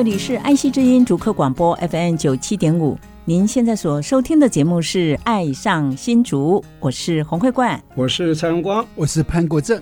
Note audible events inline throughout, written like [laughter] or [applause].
这里是爱惜之音主客广播 FM 九七点五，您现在所收听的节目是《爱上新竹》，我是洪慧冠，我是蔡荣光，我是潘国正。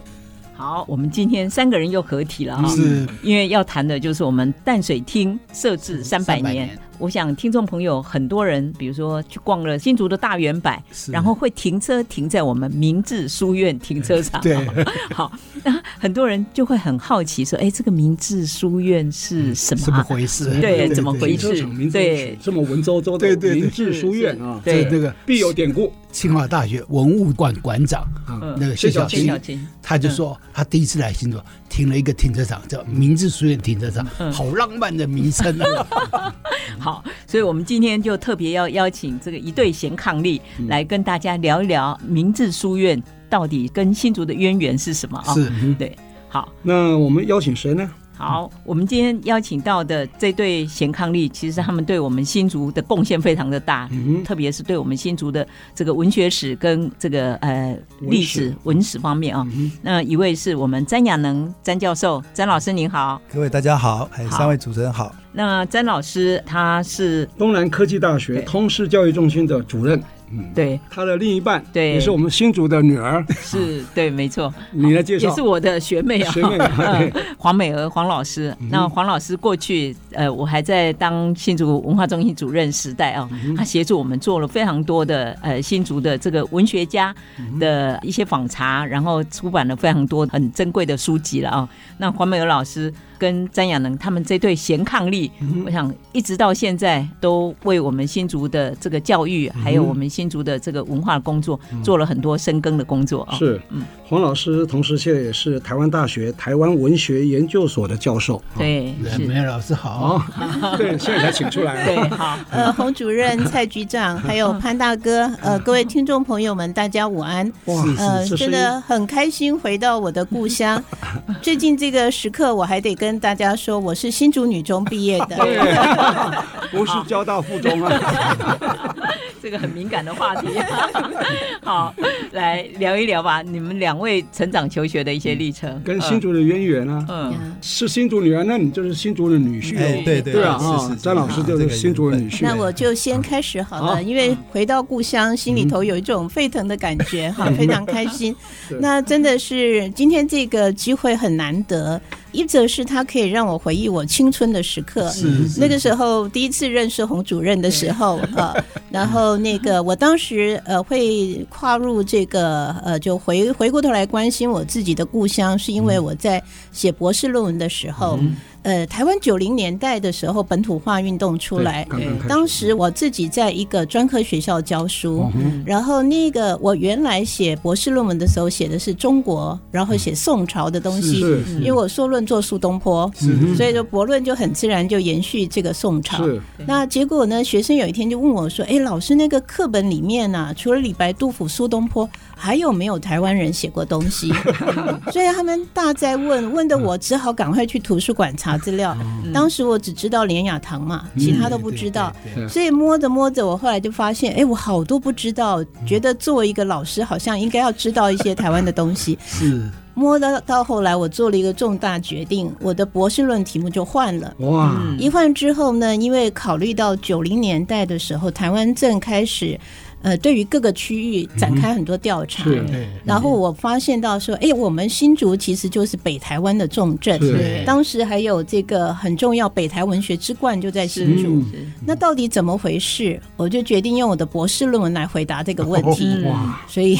好，我们今天三个人又合体了哈，是，因为要谈的就是我们淡水厅设置三百年。年我想听众朋友很多人，比如说去逛了新竹的大圆柏，然后会停车停在我们明治书院停车场。对，[laughs] 好，那很多人就会很好奇说：“哎，这个明治书院是什么？怎么回事？对，怎么回事？对，这么文绉绉的明治书院啊，对，这个必有典故。清华大学文物馆馆长那个谢小青，他就说他第一次来新竹，停了一个停车场叫明治书院停车场，好浪漫的名称啊。[laughs] 好，所以我们今天就特别要邀请这个一对贤伉俪来跟大家聊一聊明治书院到底跟新竹的渊源是什么啊？是，对。好，那我们邀请谁呢？好，我们今天邀请到的这对贤伉俪，其实他们对我们新竹的贡献非常的大，嗯，特别是对我们新竹的这个文学史跟这个呃历史文史方面啊。那一位是我们詹雅能詹教授，詹老师您好，各位大家好，还有三位主持人好。那詹老师他是东南科技大学通识教育中心的主任。嗯，对，他的另一半对，也是我们新竹的女儿，是对，没错。[laughs] 你来介绍，也是我的学妹啊，学妹。[laughs] 黄美娥黄老师。那黄老师过去，呃，我还在当新竹文化中心主任时代啊，他协助我们做了非常多的呃新竹的这个文学家的一些访查，然后出版了非常多很珍贵的书籍了啊。那黄美娥老师。跟詹雅能他们这对贤伉俪，我想一直到现在都为我们新竹的这个教育，还有我们新竹的这个文化工作做了很多深耕的工作啊。是，嗯，黄老师同时现在也是台湾大学台湾文学研究所的教授。对，美娥老师好。对，现在才请出来。对，好。呃，洪主任、蔡局长，还有潘大哥，呃，各位听众朋友们，大家午安。哇，呃，真的很开心回到我的故乡。[laughs] 最近这个时刻，我还得跟。跟大家说，我是新竹女中毕业的，[laughs] [laughs] 不是交大附中啊。[laughs] 这个很敏感的话题，好，来聊一聊吧。你们两位成长求学的一些历程，跟新竹的渊源啊。嗯，是新竹女儿，那你就是新竹的女婿。对对对啊，张老师就是新竹的女婿。那我就先开始好了，因为回到故乡，心里头有一种沸腾的感觉，哈，非常开心。那真的是今天这个机会很难得。一则是他可以让我回忆我青春的时刻，那个时候第一次认识洪主任的时候啊，然后那个 [laughs] 我当时呃会跨入这个呃就回回过头来关心我自己的故乡，是因为我在写博士论文的时候。呃，台湾九零年代的时候，本土化运动出来，当时我自己在一个专科学校教书，然后那个我原来写博士论文的时候写的是中国，然后写宋朝的东西，因为我硕论做苏东坡，所以说博论就很自然就延续这个宋朝。那结果呢，学生有一天就问我说：“哎，老师，那个课本里面呢、啊，除了李白、杜甫、苏东坡，还有没有台湾人写过东西？” [laughs] 所以他们大在问，问的我只好赶快去图书馆查。资料，当时我只知道连雅堂嘛，其他都不知道，所以摸着摸着，我后来就发现，哎，我好多不知道，觉得作为一个老师，好像应该要知道一些台湾的东西。[laughs] 是摸到到后来，我做了一个重大决定，我的博士论题目就换了。哇！一换之后呢，因为考虑到九零年代的时候，台湾正开始。呃，对于各个区域展开很多调查。然后我发现到说，哎，我们新竹其实就是北台湾的重镇。当时还有这个很重要北台文学之冠就在新竹。那到底怎么回事？我就决定用我的博士论文来回答这个问题。哇！所以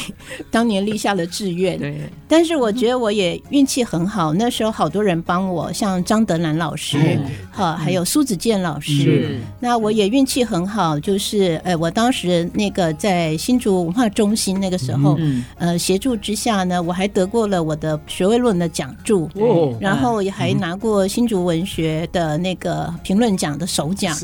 当年立下了志愿。对。但是我觉得我也运气很好，那时候好多人帮我，像张德兰老师，哈，还有苏子健老师。那我也运气很好，就是呃，我当时那个在新竹文化中心那个时候，呃，协助之下呢，我还得过了我的学位论的奖助，哦。然后也还拿过新竹文学的那个评论奖的首奖。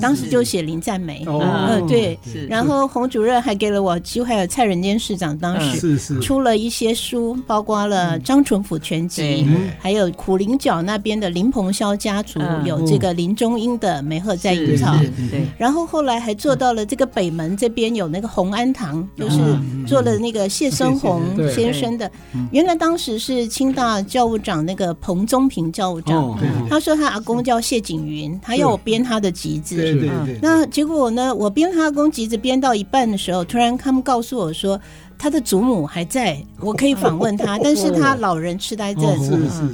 当时就写林赞美，嗯，对。然后洪主任还给了我机会，还有蔡仁坚市长当时是是。出了一些书，包括了张纯甫全集，还有苦苓角那边的林鹏霄家族有这个林中英的《梅鹤在隐草》。对，然后后来还做到了这个北门这边有那个洪安堂，就是做了那个谢生洪先生的。原来当时是清大教务长那个彭宗平教务长，他说他阿公叫谢景云，他要我编他的集子。对对对。那结果呢，我编他阿公集子编到一半的时候，突然他们告诉我说，他的祖母还在，[laughs] 我可以访问他，[laughs] 但是他老人痴呆症，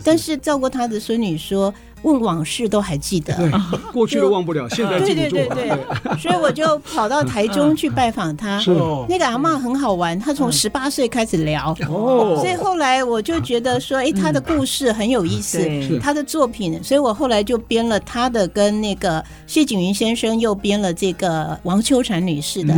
但是照顾他的孙女说。问往事都还记得，[laughs] 过去都忘不了，现在记住。对对对对，所以我就跑到台中去拜访他。是那个阿嬷很好玩，她从十八岁开始聊，哦所以后来我就觉得说，哎，她的故事很有意思，她的作品，所以我后来就编了她的，跟那个谢景云先生又编了这个王秋婵女士的。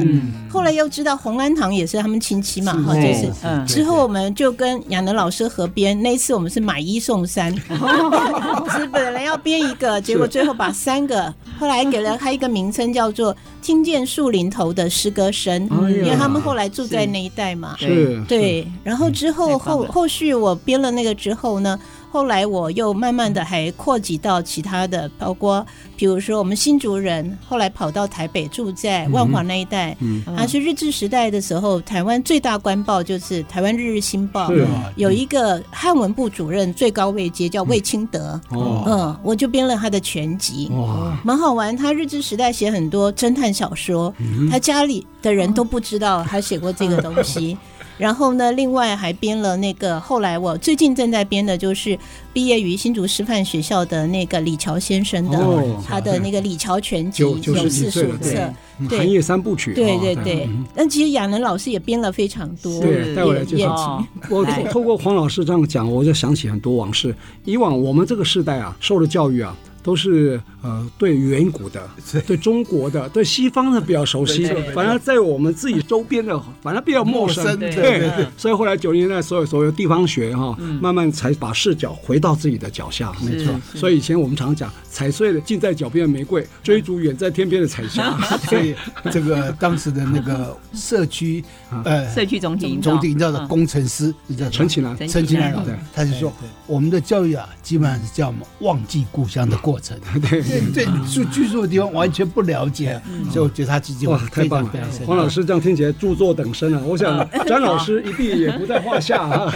后来又知道洪安堂也是他们亲戚嘛，哈，就是之后我们就跟亚能老师合编，那一次我们是买一送三，[laughs] 是？本来要编一个，结果最后把三个，[laughs] 后来给了他一个名称，叫做“听见树林头的诗歌声”，因为他们后来住在那一带嘛。是，对。然后之后后后续我编了那个之后呢，后来我又慢慢的还扩及到其他的，包括比如说我们新竹人，后来跑到台北住在万华那一带，嗯，还是日治时代的时候，台湾最大官报就是台湾日日新报，有一个汉文部主任，最高位阶叫魏清德，嗯，我就编了他的全集，哇，蛮好玩。他日治时代写很多侦探小说，他家里的人都不知道他写过这个东西。[laughs] 然后呢，另外还编了那个，后来我最近正在编的，就是毕业于新竹师范学校的那个李乔先生的，他的那个李乔全集有四书册，寒夜三部曲。对对对，但其实亚能老师也编了非常多。对，带我来介绍。我透过黄老师这样讲，我就想起很多往事。以往我们这个时代啊，受的教育啊。都是呃对远古的，对中国的，对西方的比较熟悉，反而在我们自己周边的，反而比较陌生。对对对。所以后来九零年代，所有所有地方学哈，慢慢才把视角回到自己的脚下。没错。所以以前我们常讲，踩碎了近在脚边的玫瑰，追逐远在天边的彩霞。[laughs] 所以这个当时的那个社区呃社区总体总体营造的工程师叫陈启南，陈启南老师，他就说我们的教育啊，基本上是叫我们忘记故乡的过 [laughs] 程，对对，住居住的地方完全不了解，所以我觉得他自己哇太棒了。黄老师这样听起来著作等身啊，[laughs] 我想詹老师一定也不在话下啊。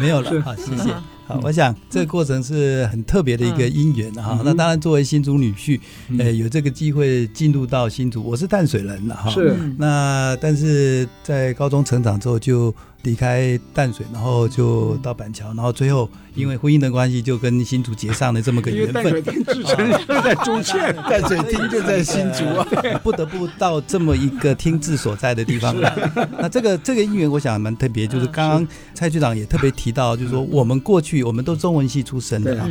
没有了，好，谢谢。好，我想这个过程是很特别的一个因缘哈。那当然，作为新竹女婿，呃，有这个机会进入到新竹，我是淡水人了哈。是。那但是在高中成长之后就。离开淡水，然后就到板桥，然后最后因为婚姻的关系，就跟新竹结上了这么个缘分。淡水厅自称就在 [laughs] 水厅就在新竹啊，不得不到这么一个厅治所在的地方来。[laughs] 那这个这个因缘，我想蛮特别，就是刚刚蔡局长也特别提到，就是说我们过去我们都中文系出身的啊，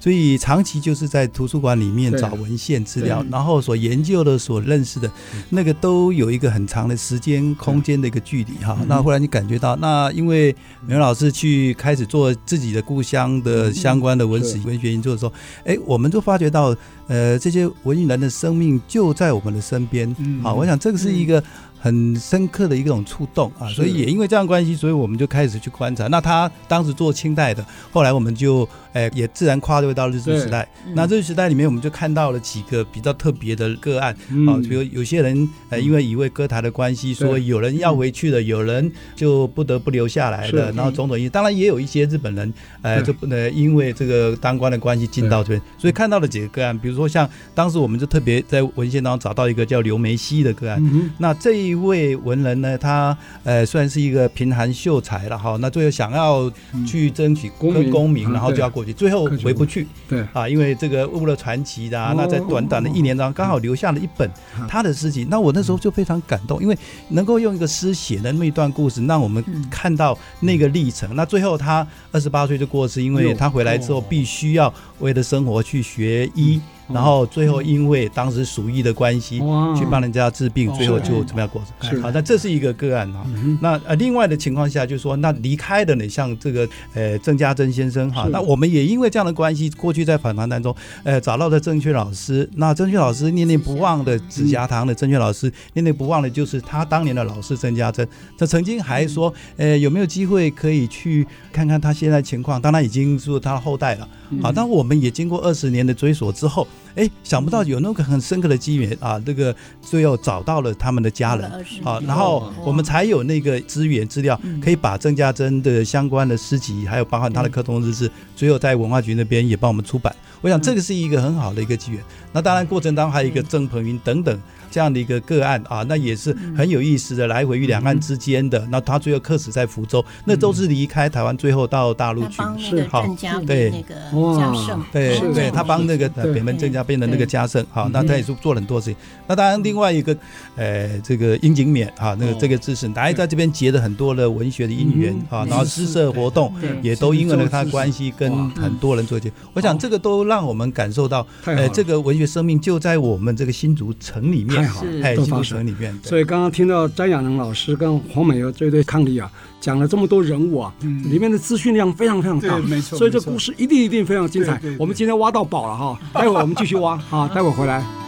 所以长期就是在图书馆里面找文献资料，然后所研究的、所认识的，那个都有一个很长的时间空间的一个距离哈。那忽然你感觉到。那因为刘老师去开始做自己的故乡的相关的文史文学研究的时候，哎，我们就发觉到，呃，这些文艺人的生命就在我们的身边。好，我想这个是一个很深刻的一种触动啊，所以也因为这样关系，所以我们就开始去观察。那他当时做清代的，后来我们就哎，也自然跨越到日治时代。那日治时代里面，我们就看到了几个比较特别的个案啊，比如有些人呃，因为一位歌台的关系，说有人要回去了，有人就不得不留下来的。然后种种因，当然也有一些日本人，呃，就不能因为这个当官的关系进到这边，所以看到了几个个案，比如说像当时我们就特别在文献当中找到一个叫刘梅溪的个案。那这一位文人呢，他呃虽然是一个贫寒秀才了哈，那最后想要去争取功功名，然后就要过去，最后回不去。对啊，因为这个误了传奇的，那在短短的一年当中，刚好留下了一本他的诗集。那我那时候就非常感动，因为能够用一个诗写的那么一段故事，让我们看到那个历程。那最后他二十八岁就过世，因为他回来之后必须要为了生活去学医。然后最后因为当时鼠疫的关系，去帮人家治病，最后就怎么样过世？好，那这是一个个案哈。那呃，另外的情况下就是说，那离开的呢，像这个呃郑家珍先生哈，那我们也因为这样的关系，过去在访谈当中，呃，找到了郑确老师。那郑确老师念念不忘的紫霞堂的郑确老师，念念不忘的就是他当年的老师郑家珍。他曾经还说，呃，有没有机会可以去看看他现在情况？当然已经是他的后代了。好，但我们也经过二十年的追索之后，哎，想不到有那个很深刻的机缘啊，这个最后找到了他们的家人，啊，然后我们才有那个资源资料，可以把郑家珍的相关的诗集，还有包含他的课通日志，最后在文化局那边也帮我们出版。我想这个是一个很好的一个机缘。那当然过程当中还有一个郑鹏云等等。这样的一个个案啊，那也是很有意思的，来回于两岸之间的。那他最后客死在福州，那都是离开台湾，最后到大陆去。是好，对。那个嘉盛，对对，他帮那个北门郑家变的那个嘉盛。好，那他也是做了很多事情。那当然，另外一个，呃，这个殷景勉啊，那个这个知识，大家在这边结了很多的文学的因缘啊，然后诗社活动也都因为了他的关系，跟很多人做结。我想这个都让我们感受到，呃，这个文学生命就在我们这个新竹城里面。是。都发生。里面，所以刚刚听到詹亚能老师跟黄美娥这对伉俪啊，讲了这么多人物啊，里面的资讯量非常非常大，没错，所以这故事一定一定非常精彩。我们今天挖到宝了哈，待会儿我们继续挖啊，待会儿回来。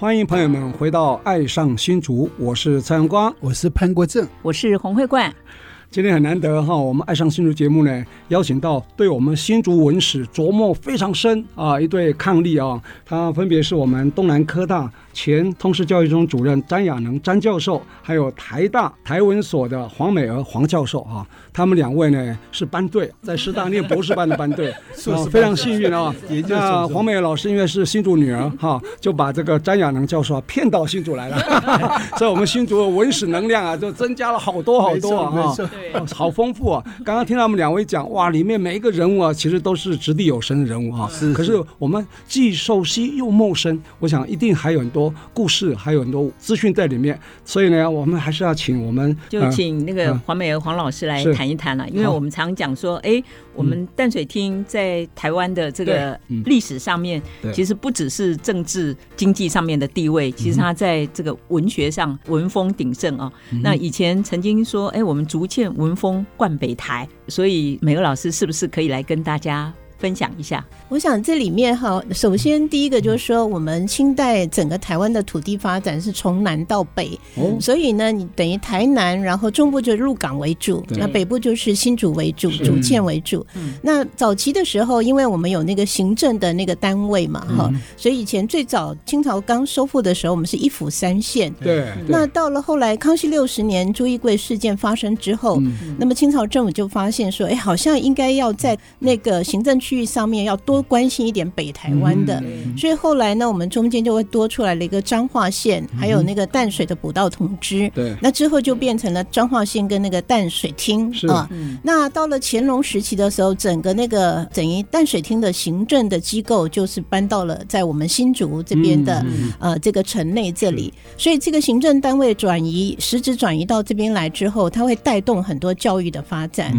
欢迎朋友们回到《爱上新竹》，我是蔡阳光，我是潘国正，我是洪慧冠。今天很难得哈，我们《爱上新竹》节目呢，邀请到对我们新竹文史琢磨非常深啊一对伉俪啊，他分别是我们东南科大。前通识教育中主任詹亚能詹教授，还有台大台文所的黄美娥黄教授啊，他们两位呢是班队，在师大念博士班的班队，[laughs] 啊，非常幸运啊。[laughs] 那黄美娥老师因为是新竹女儿哈，就把这个詹亚能教授啊骗到新竹来了，[laughs] 所以我们新竹的文史能量啊就增加了好多好多啊，好丰富啊。刚刚听他们两位讲，哇，里面每一个人物啊，其实都是掷地有声的人物啊。是。可是我们既熟悉又陌生，我想一定还有很多。故事还有很多资讯在里面，所以呢，我们还是要请我们就请那个黄美娥黄老师来谈一谈了，因为我们常讲说，哎，我们淡水厅在台湾的这个历史上面，其实不只是政治经济上面的地位，其实它在这个文学上文风鼎盛啊。那以前曾经说，哎，我们逐渐文风冠北台，所以美娥老师是不是可以来跟大家分享一下？我想这里面哈，首先第一个就是说，我们清代整个台湾的土地发展是从南到北，所以呢，你等于台南，然后中部就入港为主，那北部就是新竹为主，竹堑为主。那早期的时候，因为我们有那个行政的那个单位嘛，哈，所以以前最早清朝刚收复的时候，我们是一府三县。对。那到了后来，康熙六十年朱一贵事件发生之后，那么清朝政府就发现说，哎，好像应该要在那个行政区域上面要多关心一点北台湾的，所以后来呢，我们中间就会多出来了一个彰化县，还有那个淡水的补道同知。对，那之后就变成了彰化县跟那个淡水厅啊。那到了乾隆时期的时候，整个那个等于淡水厅的行政的机构就是搬到了在我们新竹这边的呃这个城内这里，所以这个行政单位转移实质转移到这边来之后，它会带动很多教育的发展。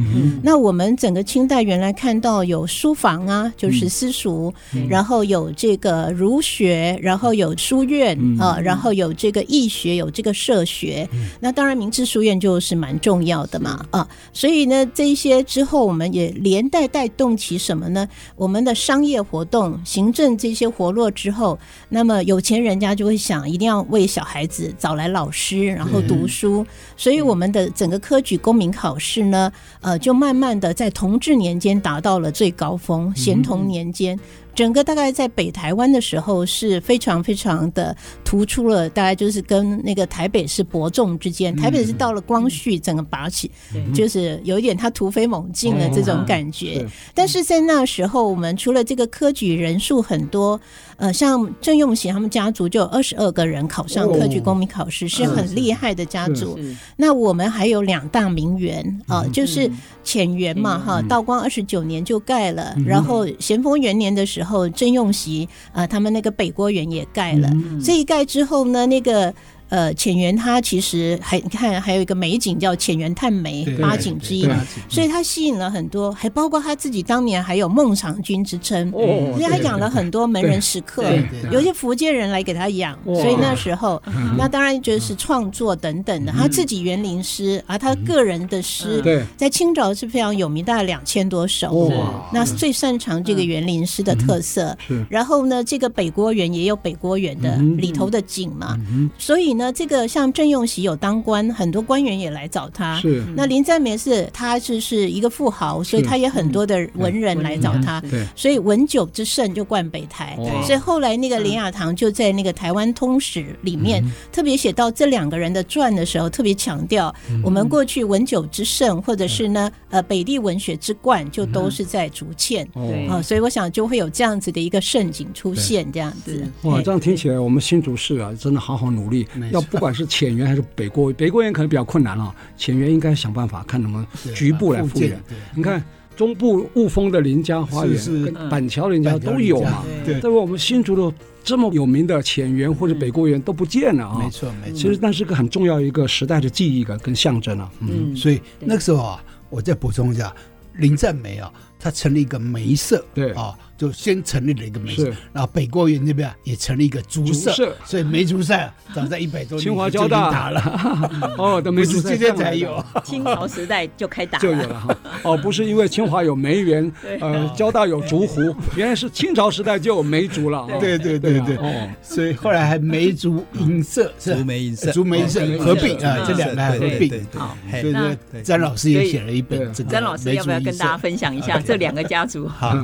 那我们整个清代原来看到有书。房啊，就是私塾，然后有这个儒学，然后有书院啊，然后有这个义学，有这个社学。那当然，明治书院就是蛮重要的嘛啊。所以呢，这一些之后，我们也连带带动起什么呢？我们的商业活动、行政这些活络之后，那么有钱人家就会想，一定要为小孩子找来老师，然后读书。所以我们的整个科举公民考试呢，呃，就慢慢的在同治年间达到了最高峰，咸同年间。整个大概在北台湾的时候是非常非常的突出了，大概就是跟那个台北是伯仲之间，台北是到了光绪整个拔起，就是有一点他突飞猛进的这种感觉。但是在那时候，我们除了这个科举人数很多，呃，像郑用贤他们家族就有二十二个人考上科举公民考试，是很厉害的家族。那我们还有两大名媛啊，就是浅园嘛，哈，道光二十九年就盖了，然后咸丰元年的时候。后郑用锡啊，他们那个北郭园也盖了，这一盖之后呢，那个。呃，浅园它其实还你看还有一个美景叫浅园探梅八景之一，所以它吸引了很多，还包括他自己当年还有孟尝君之称，所以他养了很多门人食客，有些福建人来给他养，所以那时候那当然就是创作等等的，他自己园林诗，啊他个人的诗在清朝是非常有名，大概两千多首，那最擅长这个园林诗的特色。然后呢，这个北郭园也有北郭园的里头的景嘛，所以。那这个像郑用锡有当官，很多官员也来找他。是。那林占梅是他就是一个富豪，所以他也很多的文人来找他。对。所以文酒之盛就冠北台。对。所以后来那个林雅堂就在那个《台湾通史》里面特别写到这两个人的传的时候，特别强调我们过去文酒之盛，或者是呢呃北地文学之冠，就都是在竹堑。对。啊，所以我想就会有这样子的一个盛景出现，这样子。哇，这样听起来我们新竹市啊，真的好好努力。要不管是浅园还是北郭，北郭园可能比较困难了，浅园应该想办法看能不能局部来复原。你看中部雾峰的林家花园、板桥林家都有嘛，对，但是我们新竹的这么有名的浅园或者北郭园都不见了啊。没错，没错。其实那是个很重要一个时代的记忆感跟象征啊。嗯，所以那个时候啊，我再补充一下，林占梅啊，他成立一个梅社，对。啊。就先成立了一个梅社，然后北郭园那边也成立一个竹社，所以梅竹社早在一百多年清华交大。打了，[laughs] 哦，都梅 [laughs] 竹社现在才有，清朝时代就开打就有了哈，哦，不是因为清华有梅园，[laughs] 呃，交大有竹湖，原来是清朝时代就有梅竹了，对对对对，哦，所以后来还梅竹银社，竹梅银社，竹梅社合并啊，这两个合并，好，所以说詹老师也写了一本，詹老师要不要跟大家分享一下这两个家族？[laughs] 好。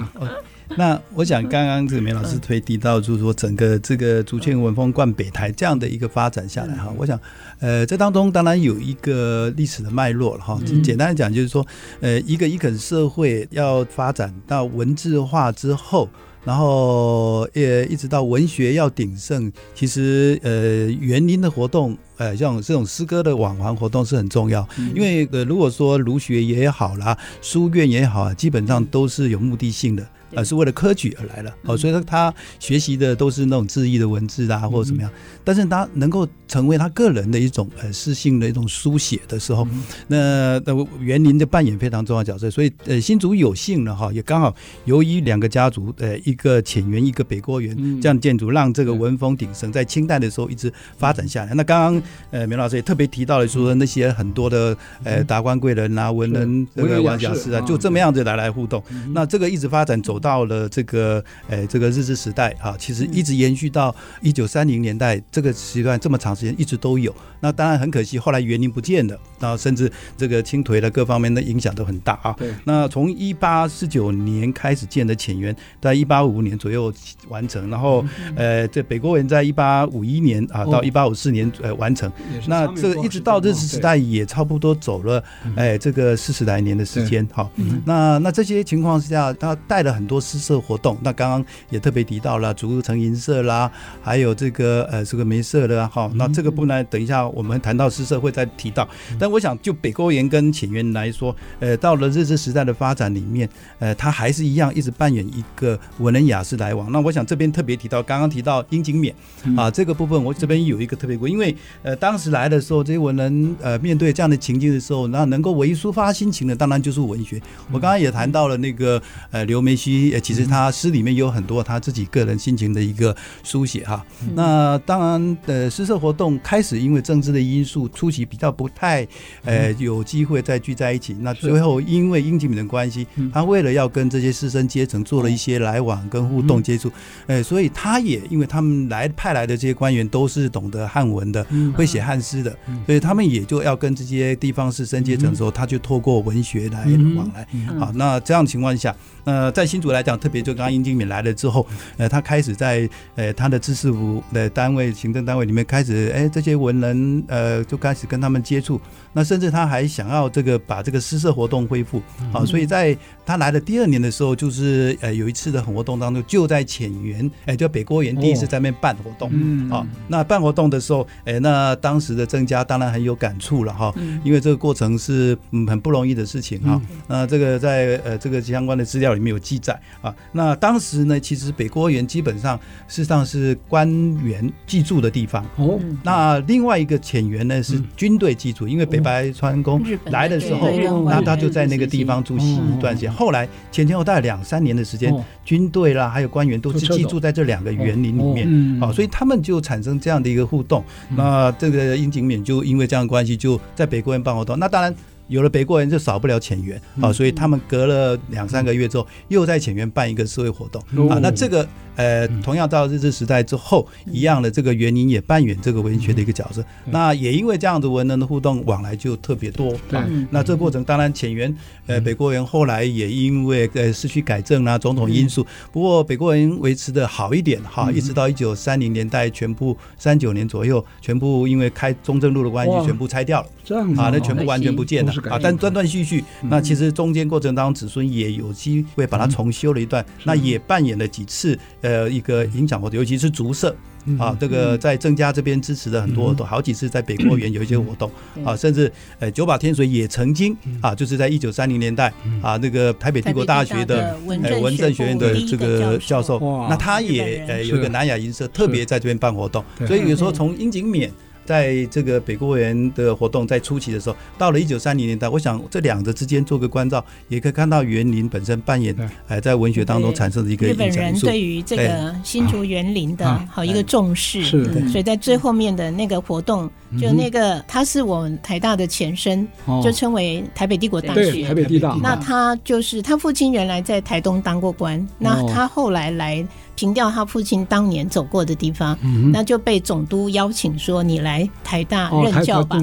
那我想，刚刚这个梅老师推提到，就是说整个这个竹堑文风贯北台这样的一个发展下来哈，我想，呃，这当中当然有一个历史的脉络了哈。简单来讲，就是说，呃，一个一个社会要发展到文字化之后，然后也，一直到文学要鼎盛，其实呃，园林的活动，呃，像这种诗歌的往环活动是很重要，因为呃，如果说儒学也好啦，书院也好啊，基本上都是有目的性的。呃是为了科举而来了，哦，所以说他学习的都是那种字义的文字啊，或者怎么样。但是他能够成为他个人的一种呃诗性的一种书写的时候，那那园林的扮演非常重要角色。所以呃，新竹有幸呢哈，也刚好由于两个家族，呃，一个浅园，一个北郭园这样建筑，让这个文风鼎盛，在清代的时候一直发展下来。那刚刚呃，梅老师也特别提到了说那些很多的呃达官贵人啊、文人这个文雅士啊，就这么样子来来互动。那这个一直发展走。到了这个呃，这个日治时代啊，其实一直延续到一九三零年代这个时段，这么长时间一直都有。那当然很可惜，后来园林不见了，然后甚至这个清颓的各方面的影响都很大啊。对。那从一八四九年开始建的浅园，在一八五五年左右完成，然后呃，这北国园在一八五一年啊到一八五四年呃完成。那这个一直到日治时代也差不多走了哎这个四十来年的时间。好，那那这些情况之下，他带了很多。诗社活动，那刚刚也特别提到了竹城银社啦，还有这个呃这个梅社的哈，那这个不然等一下我们谈到诗社会再提到。但我想就北沟岩跟浅园来说，呃，到了日治时代的发展里面，呃，他还是一样一直扮演一个文人雅士来往。那我想这边特别提到，刚刚提到英景勉啊这个部分，我这边有一个特别过，因为呃当时来的时候，这些文人呃面对这样的情境的时候，那能够唯一抒发心情的，当然就是文学。我刚刚也谈到了那个呃刘梅溪。西，呃，其实他诗里面有很多他自己个人心情的一个书写哈。那当然，呃，诗社活动开始因为政治的因素，初期比较不太呃有机会再聚在一起。那最后因为英吉敏的关系，他为了要跟这些师生阶层做了一些来往跟互动接触，呃，所以他也因为他们来派来的这些官员都是懂得汉文的，会写汉诗的，所以他们也就要跟这些地方士绅阶层的时候，他就透过文学来往来。好，那这样的情况下。呃，在新竹来讲，特别就刚刚英金敏来了之后，呃，他开始在呃他的知识府的单位、行政单位里面开始，哎，这些文人呃就开始跟他们接触。那甚至他还想要这个把这个诗社活动恢复，好，所以在他来的第二年的时候，就是呃有一次的活动当中，就在浅园，哎，就北郭园第一次在那边办活动，嗯好，那办活动的时候，哎，那当时的郑家当然很有感触了哈，因为这个过程是嗯很不容易的事情哈，那这个在呃这个相关的资料。里面有记载啊，那当时呢，其实北郭园基本上事实上是官员居住的地方哦。那另外一个浅园呢是军队居住，因为北白川宫来的时候，那他就在那个地方住息一段时间。后来前前后后大概两三年的时间，军队啦还有官员都是寄住在这两个园林里面啊，所以他们就产生这样的一个互动。那这个殷景勉就因为这样的关系，就在北国园办活动。那当然。有了北郭园，就少不了浅园啊，所以他们隔了两三个月之后，又在浅园办一个社会活动啊。那这个呃，同样到日治时代之后，一样的这个园林也扮演这个文学的一个角色。那也因为这样子文人的互动往来就特别多。啊。那这个过程当然浅园呃北郭园后来也因为呃市区改正啊种种因素，不过北郭园维持的好一点哈，一直到一九三零年代全部三九年左右，全部因为开中正路的关系，全部拆掉了。这样啊，那全部完全不见了。啊，但断断续续，那其实中间过程当中，子孙也有机会把它重修了一段，那也扮演了几次呃一个影响活动，尤其是竹社啊，这个在郑家这边支持的很多，都好几次在北公园有一些活动啊，甚至呃九把天水也曾经啊，就是在一九三零年代啊，那个台北帝国大学的呃文政学院的这个教授，那他也呃有一个南雅银社，特别在这边办活动，所以有时候从樱井勉。在这个北国园的活动在初期的时候，到了一九三零年代，我想这两者之间做个关照，也可以看到园林本身扮演呃在文学当中产生的一个影响。日本人对于这个新竹园林的好一个重视，是，所以在最后面的那个活动，就那个它是我们台大的前身，就称为台北帝国大学，台北帝大。那他就是他父亲原来在台东当过官，那他后来来。凭吊他父亲当年走过的地方，那就被总督邀请说：“你来台大任教吧。”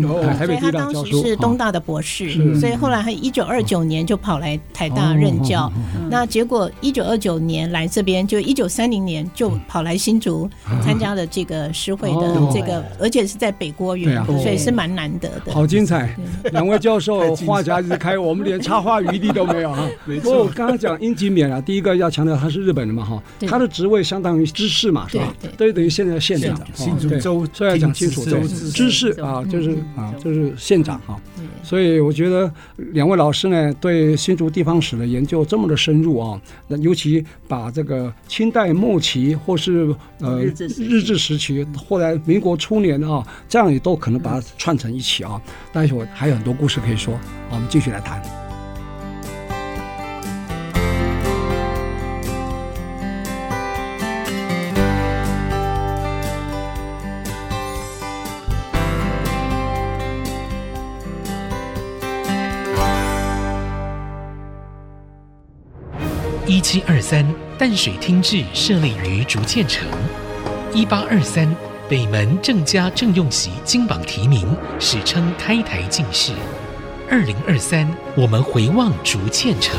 所以他当时是东大的博士，所以后来他一九二九年就跑来台大任教。那结果一九二九年来这边，就一九三零年就跑来新竹参加了这个诗会的这个，而且是在北郭园，所以是蛮难得的。好精彩！两位教授话匣子开，我们连插话余地都没有啊。[laughs] 不过我刚刚讲英吉勉啊，第一个要强调他是日本人嘛哈，他的职位相当于知事嘛，是吧？对，等于现在的县长，新竹州，所以要讲清楚，对，知事啊，就是啊，就是县长啊。所以我觉得两位老师呢，对新竹地方史的研究这么的深入啊，那尤其把这个清代末期或是呃日治时期，或者民国初年啊，这样也都可能把它串成一起啊。但是我还有很多故事可以说，我们继续来谈。七二三，淡水厅治设立于竹堑城。一八二三，北门郑家郑用锡金榜题名，史称开台进士。二零二三，我们回望竹堑城。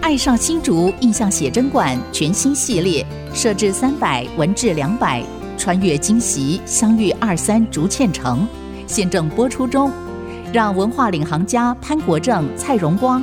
爱上新竹印象写真馆全新系列，设置三百，文治两百，穿越今昔，相遇二三竹堑城，现正播出中。让文化领航家潘国正、蔡荣光。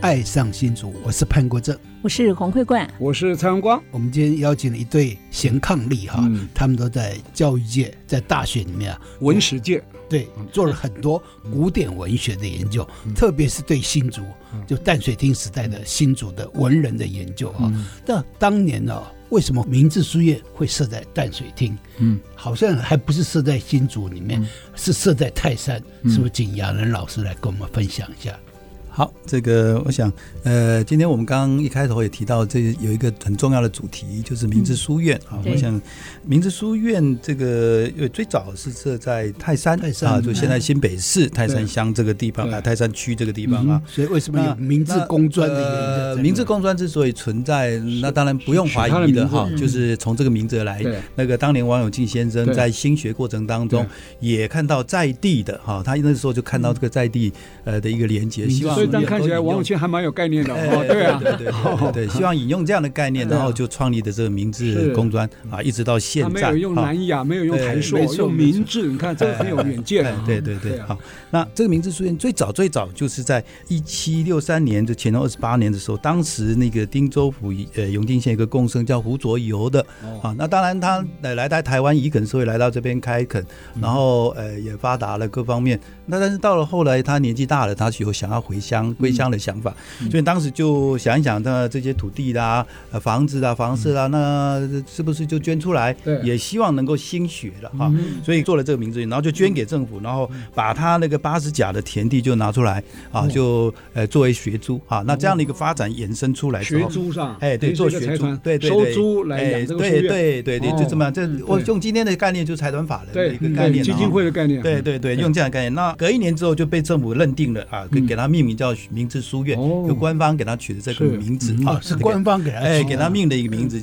爱上新竹，我是潘国正，我是洪慧冠，我是蔡荣光。我们今天邀请了一对贤伉俪哈，嗯、他们都在教育界，在大学里面啊，文史界对做了很多古典文学的研究，嗯、特别是对新竹，就淡水厅时代的新竹的文人的研究啊。那、嗯、当年呢、啊，为什么明治书院会设在淡水厅？嗯，好像还不是设在新竹里面，嗯、是设在泰山。是不是请雅人老师来跟我们分享一下？好，这个我想，呃，今天我们刚刚一开头也提到，这有一个很重要的主题，就是明治书院啊。我想，明治书院这个因为最早是设在泰山，泰山啊，就现在新北市泰山乡这个地方啊，泰山区这个地方啊。所以为什么有明治公专的？呃，明治公专之所以存在，那当然不用怀疑的哈，就是从这个名字来。那个当年王永庆先生在兴学过程当中，也看到在地的哈，他那时候就看到这个在地呃的一个连接，希望。但看起来王永庆还蛮有概念的哦，对啊，对对对对，[laughs] 希望引用这样的概念，然后就创立的这个明治工专啊，一直到现在。没有用南亚，没有用台硕，用明治，你看这个很有远见。对对对，好，那这个明治书院最早最早就是在一七六三年，就乾隆二十八年的时候，当时那个汀州府呃永定县一个贡生叫胡卓游的啊，那当然他来来到台湾移垦，所以来到这边开垦，然后呃也发达了各方面。那但是到了后来他年纪大了，他有想要回乡。归乡的想法，所以当时就想一想，那这些土地啦、呃房子啊、房舍啊，那是不是就捐出来？对，也希望能够兴学了哈。所以做了这个名字，然后就捐给政府，然后把他那个八十甲的田地就拿出来啊，就呃作为学租啊。那这样的一个发展延伸出来，学租上，哎，对，做学租，对对对，收租来养这个书院，对对对，就这么这我用今天的概念，就是财团法人的一个概念，基金会的概念，对对对，用这样的概念。那隔一年之后就被政府认定了啊，给给他命名叫明治书院。由官方给他取的这个名字啊，是官方给他哎给他命的一个名字。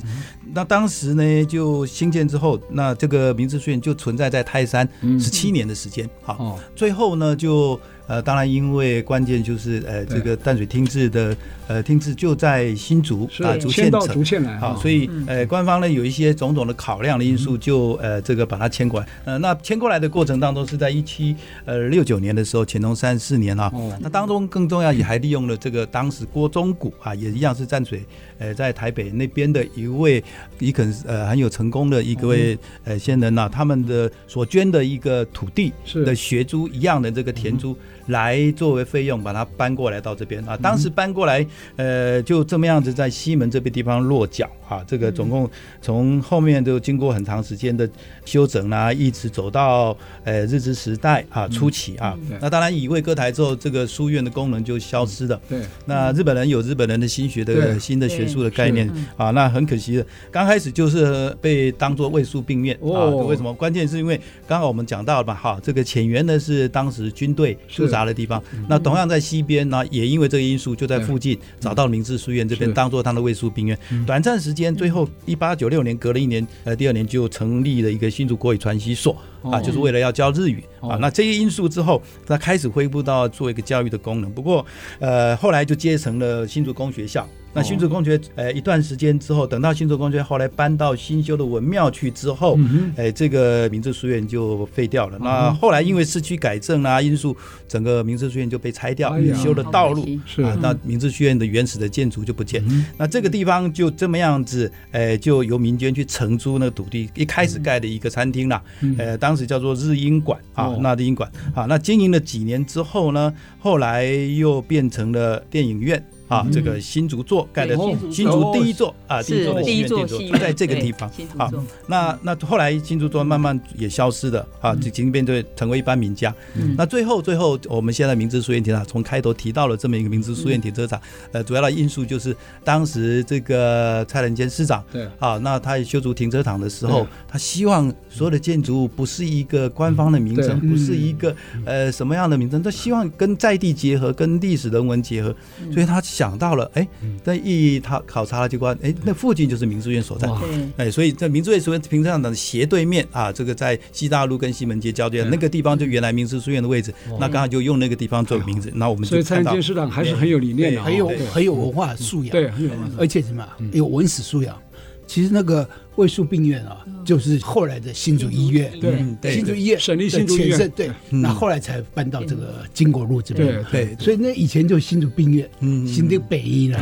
那当时呢，就兴建之后，那这个明治书院就存在在泰山十七年的时间。好，最后呢就。呃，当然，因为关键就是呃，这个淡水厅治的呃厅治就在新竹啊，竹县城。啊，所以呃，官方呢有一些种种的考量的因素，就呃这个把它迁过来。呃，那迁过来的过程当中是在一七呃六九年的时候，乾隆三十四年啊，那当中更重要也还利用了这个当时郭忠谷啊，也一样是淡水呃在台北那边的一位也可能呃很有成功的一位呃先人呐，他们的所捐的一个土地的学租一样的这个田租。来作为费用，把它搬过来到这边啊。当时搬过来，呃，就这么样子在西门这边地方落脚啊。这个总共从后面就经过很长时间的修整啊，一直走到呃日治时代啊初期啊。那当然以卫歌台之后，这个书院的功能就消失了。对。那日本人有日本人的新学的新的学术的概念啊。那很可惜的，刚开始就是被当做卫戍病院啊。为什么？关键是因为刚好我们讲到了嘛，哈，这个浅源呢是当时军队驻扎的地方，那同样在西边呢，也因为这个因素，就在附近找到明治书院这边，当做他的卫戍兵院。短暂时间，最后一八九六年，隔了一年，呃，第二年就成立了一个新竹国语传习所啊，就是为了要教日语啊。那这些因素之后，他开始恢复到做一个教育的功能。不过，呃，后来就接成了新竹工学校。那新竹公爵，呃，一段时间之后，等到新竹公爵后来搬到新修的文庙去之后，哎，这个明治书院就废掉了。那后来因为市区改正啊因素，整个明治书院就被拆掉，修了道路，啊，那明治书院的原始的建筑就不见。那这个地方就这么样子，哎，就由民间去承租那个土地，一开始盖的一个餐厅啦，呃，当时叫做日英馆啊，那日英馆啊，那经营了几年之后呢，后来又变成了电影院。啊，这个新竹座盖的新竹第一座啊，第一座的戏院，就在这个地方。啊，那那后来新竹座慢慢也消失了啊，就已经变成成为一般名家。那最后最后，我们现在明治书院停车场从开头提到了这么一个明治书院停车场，呃，主要的因素就是当时这个蔡仁坚市长，对。啊，那他修筑停车场的时候，他希望所有的建筑物不是一个官方的名称，不是一个呃什么样的名称，他希望跟在地结合，跟历史人文结合，所以他。想到了，哎，但意义他考察了，结果，哎，那附近就是民族院所在，哎，所以在民族院所在平常的斜对面啊，这个在西大路跟西门街交界那个地方，就原来民族书院的位置，那刚好就用那个地方做名字，那我们就，所以蔡市长还是很有理念的，很有很有文化素养，对，很有，而且什么有文史素养。其实那个卫戍病院啊，就是后来的新竹医院，对，新竹医院省立新竹医院，对，那后来才搬到这个金国路这边，对对，所以那以前就新竹病院，嗯，新竹北医呢，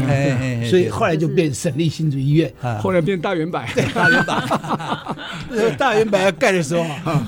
所以后来就变省立新竹医院，后来变大圆柏，对，大圆柏，[laughs] 大圆柏。[laughs] 要盖的时候，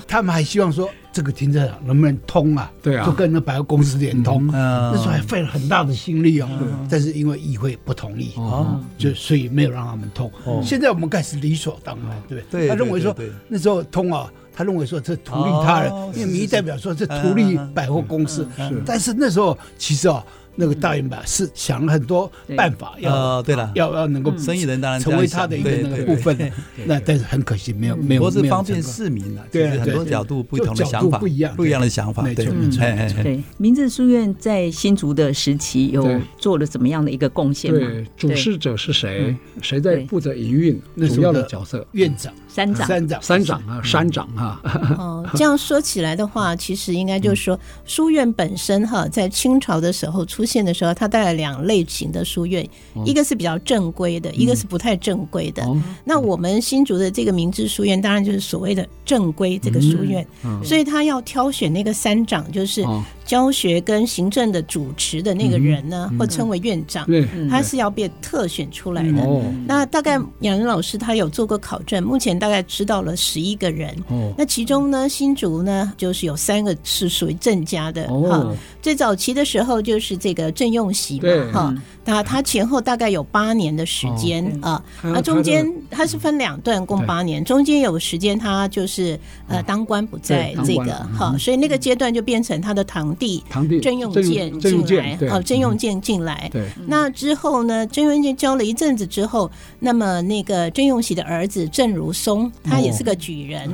他们还希望说。这个停车场能不能通啊？对啊，就跟那百货公司连通。那时候还费了很大的心力哦。但是因为议会不同意，啊，就所以没有让他们通。现在我们开始理所当然，对不对？他认为说那时候通啊，他认为说这图利他人，因为民意代表说这图利百货公司。是，但是那时候其实啊。那个大远百是想了很多办法，要对。了，要要能够生意人当然成为他的一个那个部分，那但是很可惜没有没有。不是方便市民了，对很多角度不同的想法，不一样不一样的想法，对。对，明志书院在新竹的时期有做了怎么样的一个贡献吗？对，主事者是谁？谁在负责营运？主要的角色，院长。山长，山长，山长啊，山长啊。哦，这样说起来的话，其实应该就是说，书院本身哈，在清朝的时候出现的时候，它带来两类型的书院，一个是比较正规的，一个是不太正规的。那我们新竹的这个明治书院，当然就是所谓的正规这个书院，所以他要挑选那个三长，就是。教学跟行政的主持的那个人呢，或称为院长，他是要被特选出来的。那大概杨仁老师他有做过考证，目前大概知道了十一个人。那其中呢，新竹呢就是有三个是属于郑家的哈。最早期的时候就是这个郑用喜嘛哈，那他前后大概有八年的时间啊。那中间他是分两段，共八年，中间有时间他就是呃当官不在这个哈，所以那个阶段就变成他的堂。弟郑用建进来，哦，郑用建进来。对，那之后呢？郑用建教了一阵子之后，那么那个郑用喜的儿子郑如松，他也是个举人，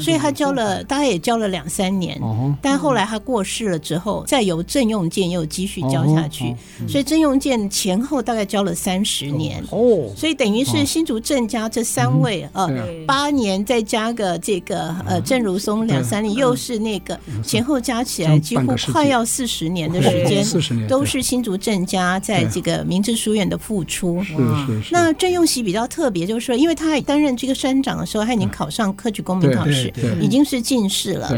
所以他教了，大概也教了两三年。但后来他过世了之后，再由郑用建又继续教下去，所以郑用建前后大概教了三十年。哦，所以等于是新竹郑家这三位，呃，八年再加个这个呃郑如松两三年，又是那个前后加起来几乎。快要四十年的时间，四十年都是新竹郑家在这个明治书院的付出。是是是。那郑用锡比较特别，就是说，因为他担任这个山长的时候，他已经考上科举公民考试，已经是进士了。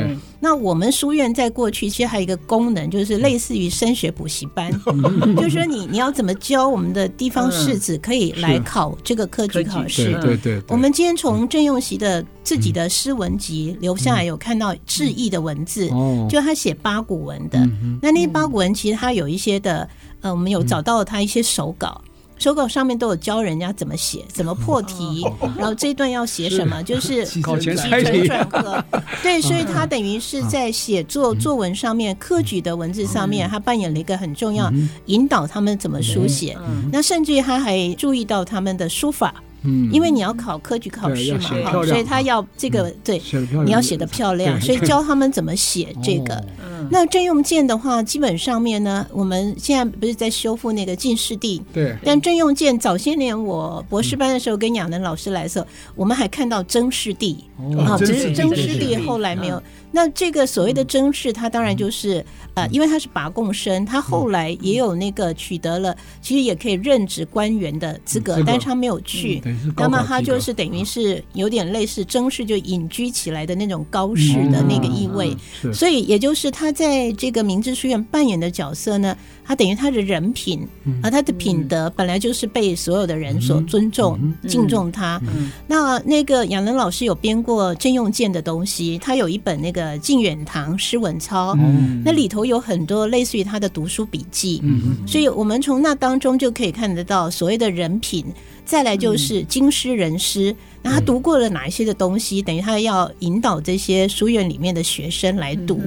那我们书院在过去其实还有一个功能，就是类似于升学补习班，[laughs] 就是说你你要怎么教我们的地方士子可以来考这个科举考试。对对。我们今天从郑用锡的自己的诗文集留下来，有看到致意的文字，就他写八股文的。那那八股文其实他有一些的，呃，我们有找到他一些手稿。手稿上面都有教人家怎么写，怎么破题，然后这一段要写什么，就是起承转科。[laughs] 对，所以他等于是在写作作文上面，科举的文字上面，他扮演了一个很重要，引导他们怎么书写。那甚至于他还注意到他们的书法。嗯，因为你要考科举考试嘛，哈，所以他要这个对，你要写的漂亮，所以教他们怎么写这个。那郑用建的话，基本上面呢，我们现在不是在修复那个进士第，对。但郑用建早些年我博士班的时候跟亚能老师来的时候，我们还看到曾士第，啊，只是曾士第后来没有。那这个所谓的争事，他当然就是呃，因为他是拔贡生，他后来也有那个取得了，其实也可以任职官员的资格，但是他没有去。那么他就是等于是有点类似争事，就隐居起来的那种高士的那个意味。所以也就是他在这个明治书院扮演的角色呢，他等于他的人品啊，他的品德本来就是被所有的人所尊重、敬重他。那那个亚伦老师有编过郑用健的东西，他有一本那个。的靖远堂诗文抄，嗯、那里头有很多类似于他的读书笔记，嗯、所以我们从那当中就可以看得到所谓的人品。再来就是经师人师，那他读过了哪一些的东西？等于他要引导这些书院里面的学生来读，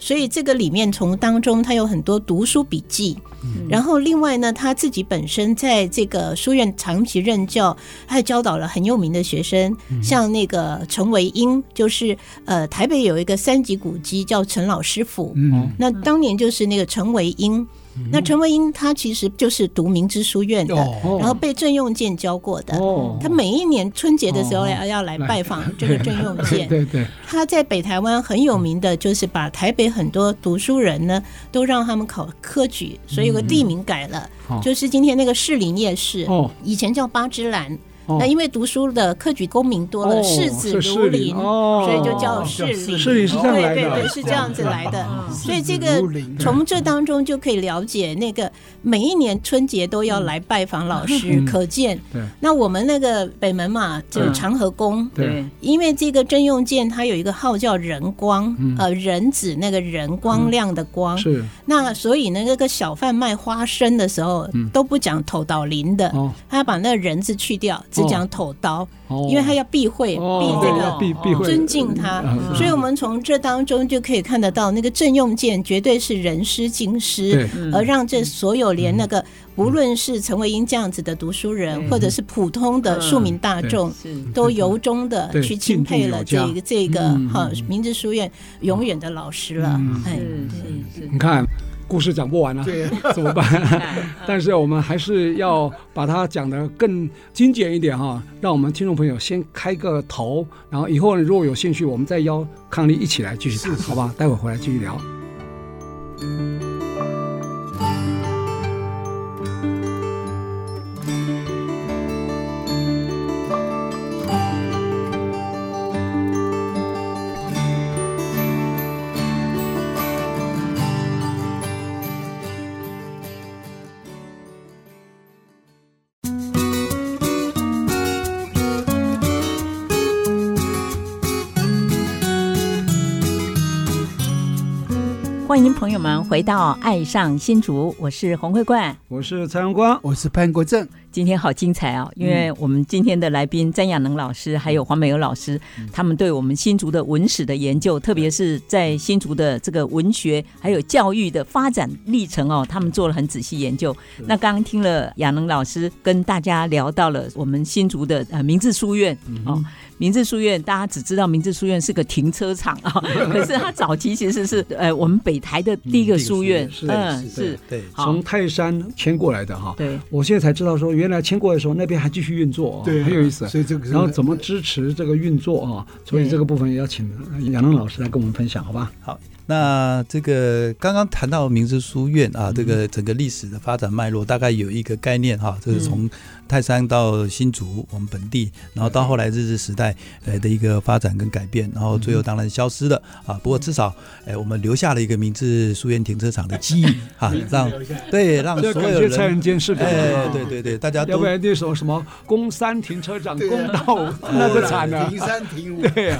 所以这个里面从当中他有很多读书笔记。然后另外呢，他自己本身在这个书院长期任教，他还教导了很有名的学生，像那个陈维英，就是呃台北有一个三级古籍叫陈老师府，那当年就是那个陈维英。那陈文英他其实就是读明知书院的，然后被郑用建教过的。他每一年春节的时候要要来拜访这个郑用建。[laughs] 对对。他在北台湾很有名的就是把台北很多读书人呢都让他们考科举，所以有个地名改了，就是今天那个士林夜市，以前叫八芝兰。那因为读书的科举功名多了，士子如林，所以就叫士林。士林是这样来的，对对对，是这样子来的。所以这个从这当中就可以了解，那个每一年春节都要来拜访老师，可见。那我们那个北门嘛，就是长和宫。对，因为这个郑用见它有一个号叫仁光，呃，仁子那个仁光亮的光。是。那所以呢，那个小贩卖花生的时候都不讲头倒林的，他要把那个人字去掉。只讲土刀，因为他要避讳，避这个避避讳。尊敬他，所以我们从这当中就可以看得到，那个郑用剑绝对是人师经师，而让这所有连那个不论是陈维英这样子的读书人，或者是普通的庶民大众，都由衷的去钦佩了这个这个哈明治书院永远的老师了。哎，你看。故事讲不完了，啊，对，[laughs] 怎么办？但是我们还是要把它讲得更精简一点哈，让我们听众朋友先开个头，然后以后，如果有兴趣，我们再邀康丽一起来继续谈，好吧？待会儿回来继续聊。欢迎朋友们回到《爱上新竹》，我是洪慧冠，我是蔡荣光，我是潘国正。今天好精彩啊！因为我们今天的来宾詹亚能老师还有黄美娥老师，他们对我们新竹的文史的研究，特别是在新竹的这个文学还有教育的发展历程哦，他们做了很仔细研究。那刚刚听了亚能老师跟大家聊到了我们新竹的呃明治书院哦。明治书院，大家只知道明治书院是个停车场啊，[laughs] 可是它早期其实是呃我们北台的第一个书院，嗯，是，对，从泰山迁过来的哈。对，我现在才知道说，原来迁过来的时候那边还继续运作，对，很有意思。所以这个，然后怎么支持这个运作啊？所以这个部分也要请杨龙老师来跟我们分享，好吧？好。那这个刚刚谈到明治书院啊，这个整个历史的发展脉络，大概有一个概念哈，就是从泰山到新竹我们本地，然后到后来日治时代呃的一个发展跟改变，然后最后当然消失了啊。不过至少哎，我们留下了一个名字书院停车场的记忆哈，[laughs] 让对让所有人蔡人监视哎，对对对，大家都要不然那时候什么公三停车场，公道那个惨了，停三停五，对，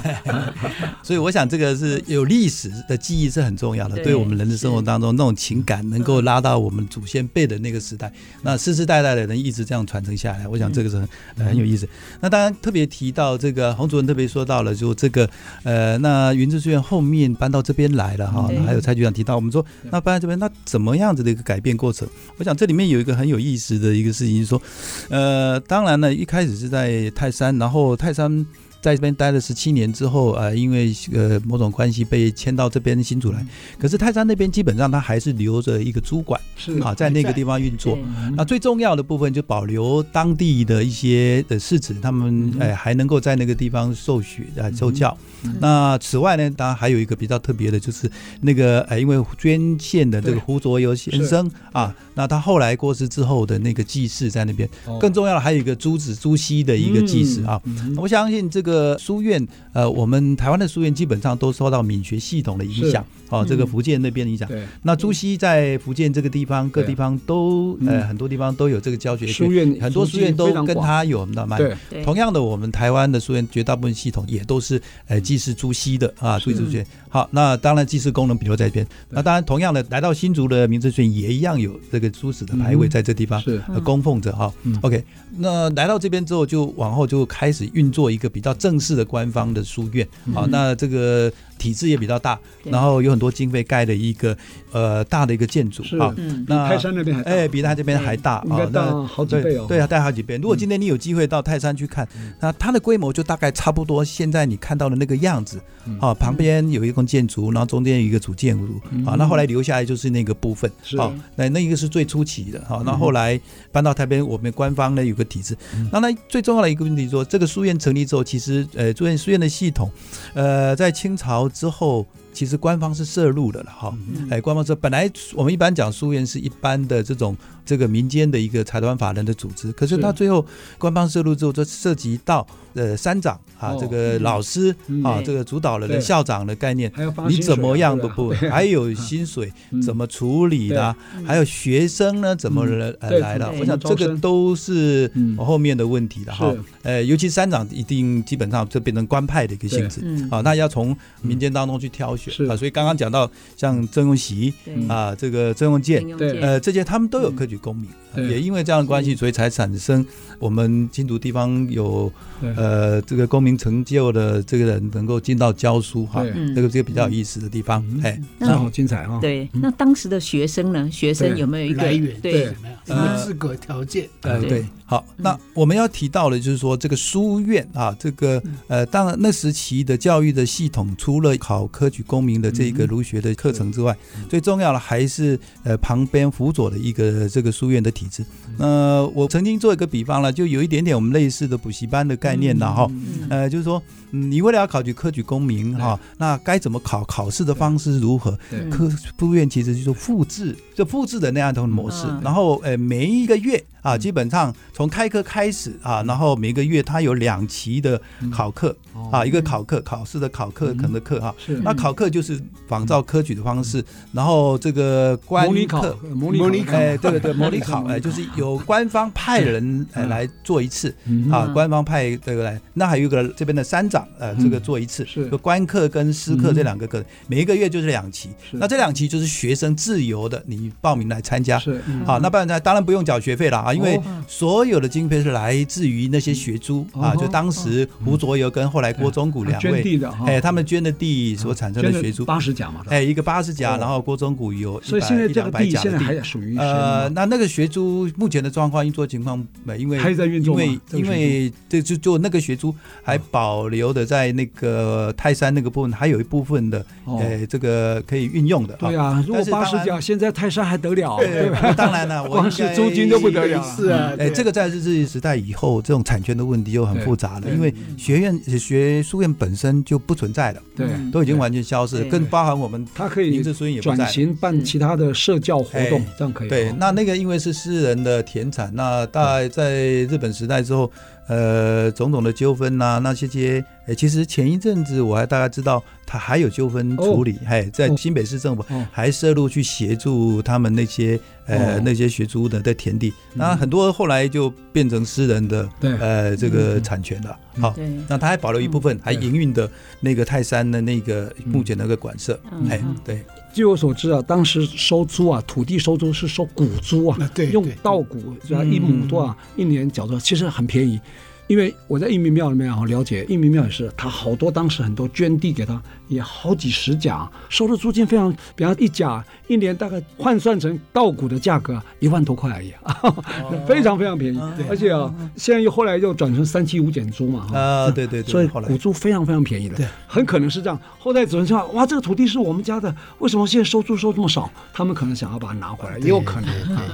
[laughs] 所以我想这个是有历史的记忆。是很重要的，对我们人的生活当中那种情感，能够拉到我们祖先辈的那个时代，那世世代代的人一直这样传承下来，我想这个是很很有意思。那当然特别提到这个洪主任特别说到了，就这个呃，那云志书院后面搬到这边来了哈，还有蔡局长提到，我们说那搬到这边，那怎么样子的一个改变过程？我想这里面有一个很有意思的一个事情，就是说，呃，当然呢，一开始是在泰山，然后泰山。在这边待了十七年之后，呃，因为呃某种关系被迁到这边新竹来。可是泰山那边基本上他还是留着一个主管，是啊，在那个地方运作。那最重要的部分就保留当地的一些的士子，他们哎还能够在那个地方受学啊受教。那此外呢，当然还有一个比较特别的，就是那个哎，因为捐献的这个胡卓游先生啊，那他后来过世之后的那个祭祀在那边。更重要的还有一个朱子朱熹的一个祭祀啊，我相信这个。呃，书院，呃，我们台湾的书院基本上都受到闽学系统的影响，哦，这个福建那边的影响。那朱熹在福建这个地方，各地方都，呃，很多地方都有这个教学书院，很多书院都跟他有那蛮。对，同样的，我们台湾的书院绝大部分系统也都是，呃，祭祀朱熹的啊，朱熹书院。好，那当然祭祀功能比如在这边。那当然，同样的，来到新竹的明志书院也一样有这个朱子的牌位在这地方是供奉着哈。OK，那来到这边之后，就往后就开始运作一个比较。正式的官方的书院，好，那这个。体制也比较大，然后有很多经费盖了一个呃大的一个建筑啊，那泰山那边还哎比他这边还大啊，那好几倍哦，对啊，大好几倍。如果今天你有机会到泰山去看，那它的规模就大概差不多现在你看到的那个样子啊，旁边有一栋建筑，然后中间有一个主建筑啊，那后来留下来就是那个部分啊，那那一个是最初期的啊，那后来搬到台北，我们官方呢有个体制，那那最重要的一个问题说，这个书院成立之后，其实呃，书院书院的系统呃在清朝。之后其实官方是涉入的了哈。哎，官方说本来我们一般讲书院是一般的这种这个民间的一个财团法人的组织，可是到最后官方涉入之后，就涉及到呃山长啊，这个老师啊，这个主导人的校长的概念，你怎么样都不？还有薪水 [laughs] 怎么处理的？还有学生呢怎么来来的？我想这个都是后面的问题了哈。呃，尤其山长一定基本上就变成官派的一个性质啊，那要从民间当中去挑选啊。所以刚刚讲到像曾用锡啊，这个曾用建，呃，这些他们都有科举功名，也因为这样的关系，所以才产生我们新竹地方有呃这个功名成就的这个人能够进到教书哈，这个这个比较有意思的地方，哎，那好精彩啊！对，那当时的学生呢？学生有没有一个来源？对，什么资格条件？呃，对。好，那我们要提到的，就是说这个书院啊，这个呃，当然那时期的教育的系统，除了考科举功名的这个儒学的课程之外，最重要的还是呃旁边辅佐的一个这个书院的体制。那我曾经做一个比方了，就有一点点我们类似的补习班的概念了哈，呃，就是说。你为了要考取科举功名哈，那该怎么考？考试的方式如何？科书院其实就是复制，就复制的那样一种模式。然后，呃，每一个月啊，基本上从开课开始啊，然后每个月它有两期的考课啊，一个考课考试的考课可能的课哈。那考课就是仿照科举的方式，然后这个官课模拟模拟考，哎，对对对，[laughs] 模拟考，哎，就是由官方派人来来做一次啊，官方派这个来。那还有一个这边的山长。呃，这个做一次，是官课跟师课这两个课，每一个月就是两期。那这两期就是学生自由的，你报名来参加。是，好，那不然呢？当然不用缴学费了啊，因为所有的经费是来自于那些学租啊，就当时胡卓游跟后来郭忠谷两位，哎，他们捐的地所产生的学租。八十甲嘛，哎，一个八十甲，然后郭忠谷有所以现在这个地现在还属于呃，那那个学租目前的状况运作情况，因为因为因为这就就那个学租还保留。的在那个泰山那个部分，还有一部分的，呃，这个可以运用的。对啊，如果八十甲现在泰山还得了？对，当然了，[laughs] 光是租金都不得了。是啊，哎，这个在日治时代以后，这种产权的问题又很复杂了，因为学院学书院本身就不存在了，对，都已经完全消失，更包含我们，它可以转型办其他的社教活动，这样可以。对，那那个因为是私人的田产，那大概在日本时代之后。呃，种种的纠纷呐，那些些，哎，其实前一阵子我还大概知道，他还有纠纷处理，还在新北市政府还涉入去协助他们那些呃那些学租的在田地，那很多后来就变成私人的呃这个产权了。好，那他还保留一部分，还营运的那个泰山的那个目前那个馆舍，哎，对。据我所知啊，当时收租啊，土地收租是收谷租啊，对，用稻谷，一亩多啊，一年缴多少，其实很便宜。因为我在义民庙里面啊了解，义民庙也是，他好多当时很多捐地给他，也好几十甲，收的租金非常，比方一甲一年大概换算成稻谷的价格一万多块而已，[laughs] 非常非常便宜。而且啊，现在又后来又转成三七五减租嘛，啊对对对，所以古租非常非常便宜的，对，很可能是这样。后代子孙说，哇，这个土地是我们家的，为什么现在收租收这么少？他们可能想要把它拿回来，也有可能。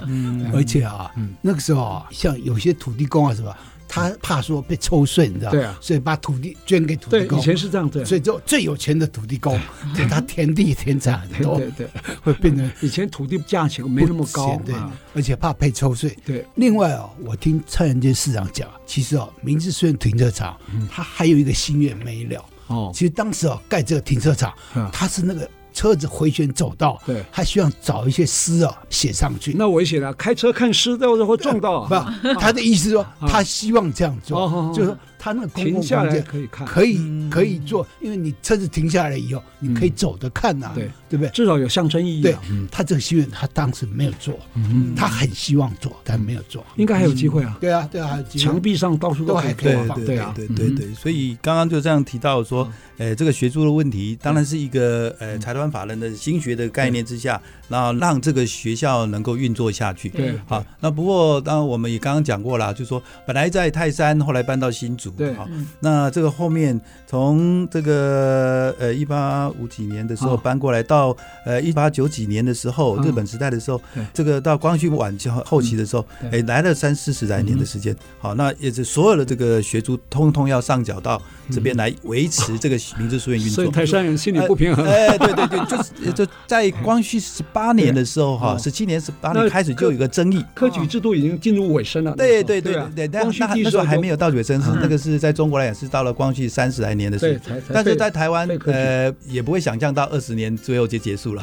嗯，而且啊，那个时候啊，像有些土地公啊，是吧？他怕说被抽税，你知道？对啊，所以把土地捐给土地公。以前是这样，子。所以就最有钱的土地公，[laughs] 给他田地田产很多，对对，会变成以前土地价钱没那么高，对，而且怕被抽税。对。另外啊，我听蔡元坚市长讲，其实啊，明治虽然停车场，他还有一个心愿没了。哦。其实当时啊，盖这个停车场，他是那个。车子回旋走道，对，他希望找一些诗啊写上去。那危险了，开车看诗，到时候会撞到。不，他的意思说，他希望这样做，就是说他那个停下来可以看，可以可以做，因为你车子停下来以后，你可以走着看呐，对。对不对？至少有象征意义。对，他这个心愿他当时没有做，他很希望做，但没有做，应该还有机会啊。对啊，对啊，墙壁上到处都还可以放。对啊，对对对，所以刚刚就这样提到说。呃，这个学租的问题当然是一个呃财团法人的新学的概念之下，然后让这个学校能够运作下去。对，好，那不过当然我们也刚刚讲过了，就是说本来在泰山，后来搬到新竹，对，好，那这个后面从这个呃一八五几年的时候搬过来，到呃一八九几年的时候，日本时代的时候，这个到光绪晚期后期的时候，哎，来了三四十来年的时间。好，那也是所有的这个学族通通要上缴到这边来维持这个明治书院运作。所以台山人心里不平衡。哎，对对对，就是就在光绪十八年的时候哈，十七年十八年开始就有一个争议，科举制度已经进入尾声了。对对对对，但那那时候还没有到尾声，是那个是在中国来讲是到了光绪三十来年的时候，但是在台湾呃也不会想象到二十年最后就结束了，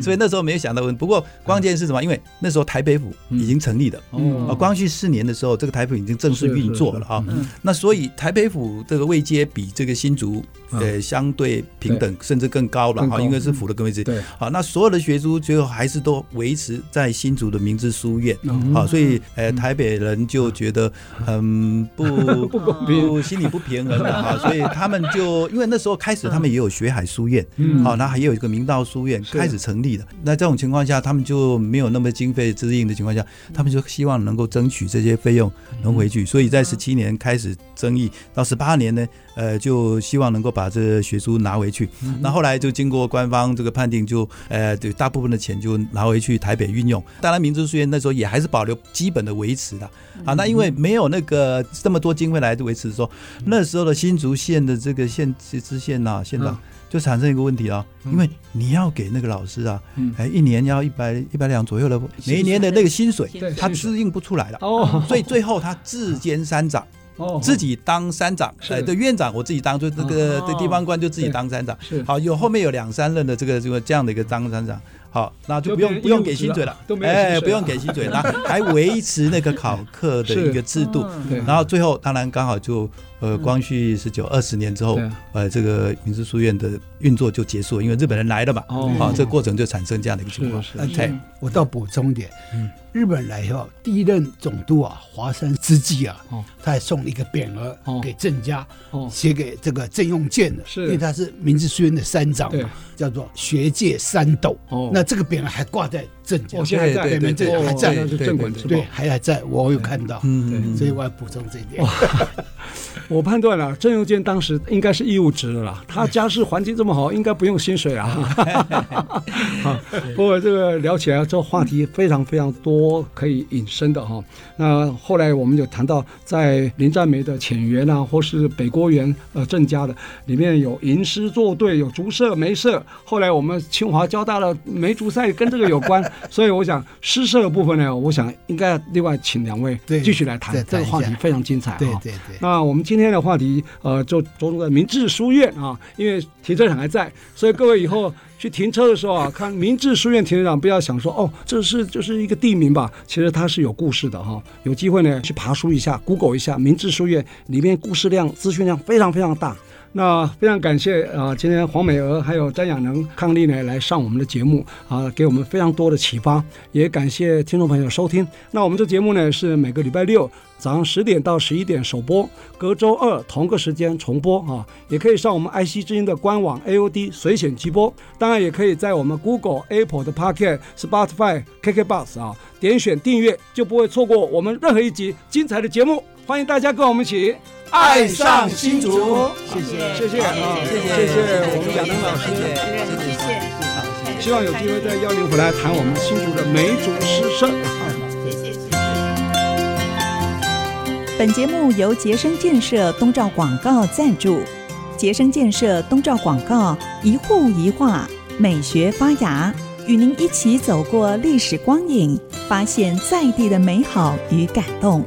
所以那时候没有想到问。不过关键是什么？因为那时候台北府已经成立了，哦，光绪四年的时候，这个台北府已经正式运作了啊。那所以台北府这个位阶比这个新竹呃相对平等，甚至更高了哈，因为是府的更位置。对，好，那所有的学书最后还是都维持在新竹的明治书院，好，所以呃台北人就觉得很不 [laughs] 不公平，心里不平衡的哈，所以他们就因为那时候开始他们也有学海书院，好，那还有一个明道书院开始成立的。那这种情况下，他们就没有那么经费支应的情况下，他们就希望能够争取这些费用能回去，所以在十七年开始争议，到十八年呢，呃，就希望能够把这个学书拿回去。那后来就经过官方这个判定，就呃，对大部分的钱就拿回去台北运用。当然，明治书院那时候也还是保留基本的维持的。啊，那因为没有那个这么多经费来维持，说那时候的新竹县的这个县知县呐，县长就产生一个问题啊，因为你要给那个老师啊，哎，一年要一百一百两左右的每一年的那个薪水，他支应不出来了。哦，所以最后他自兼三长。哦，自己当山长，哎，对，院长我自己当，就这个这地方官就自己当山长。是，好，有后面有两三任的这个这个这样的一个当山长，好，那就不用不用给薪水了，哎，不用给薪水，那 [laughs] 还维持那个考课的一个制度，然后最后当然刚好就。呃，光绪十九二十年之后，呃，这个明治书院的运作就结束了，因为日本人来了嘛，啊，这个过程就产生这样的一个情况。对，我倒补充一点，嗯，日本来以后，第一任总督啊，华山之际啊，他还送了一个匾额给郑家，写给这个郑用建的，是，因为他是明治书院的三长嘛，叫做学界三斗。哦，那这个匾额还挂在郑家，现在在，对对，还在，对，还还在，我有看到，嗯，所以我要补充这一点。我判断了，郑用见当时应该是义务职的啦。他家世环境这么好，应该不用薪水啊。好，不过这个聊起来，这个话题非常非常多可以引申的哈。那后来我们就谈到，在林占梅的浅园啊，或是北郭园呃郑家的里面有吟诗作对，有竹社梅社。后来我们清华交大的梅竹赛跟这个有关，[laughs] 所以我想诗社的部分呢，我想应该另外请两位继续来谈这个话题，非常精彩。对对对。那我们今今天的话题，呃，就着重在明治书院啊，因为停车场还在，所以各位以后去停车的时候啊，看明治书院停车场，不要想说哦，这是就是一个地名吧，其实它是有故事的哈。有机会呢，去爬书一下，Google 一下明治书院里面故事量、资讯量非常非常大。那非常感谢啊，今天黄美娥还有詹亚能、康丽呢来上我们的节目啊，给我们非常多的启发，也感谢听众朋友收听。那我们这节目呢是每个礼拜六早上十点到十一点首播，隔周二同个时间重播啊，也可以上我们爱惜之音的官网 AOD 随选直播，当然也可以在我们 Google、Apple 的 Pocket、Spotify、KKBox 啊点选订阅，就不会错过我们任何一集精彩的节目。欢迎大家跟我们一起。爱上新竹，谢谢，谢谢。啊，谢谢，谢谢。我们亚能老师，谢谢，谢谢，希望有机会再邀您回来谈我们新竹的梅竹诗社。本节目由杰生建设东照广告赞助，杰生建设东照广告一户一画美学发芽，与您一起走过历史光影，发现在地的美好与感动。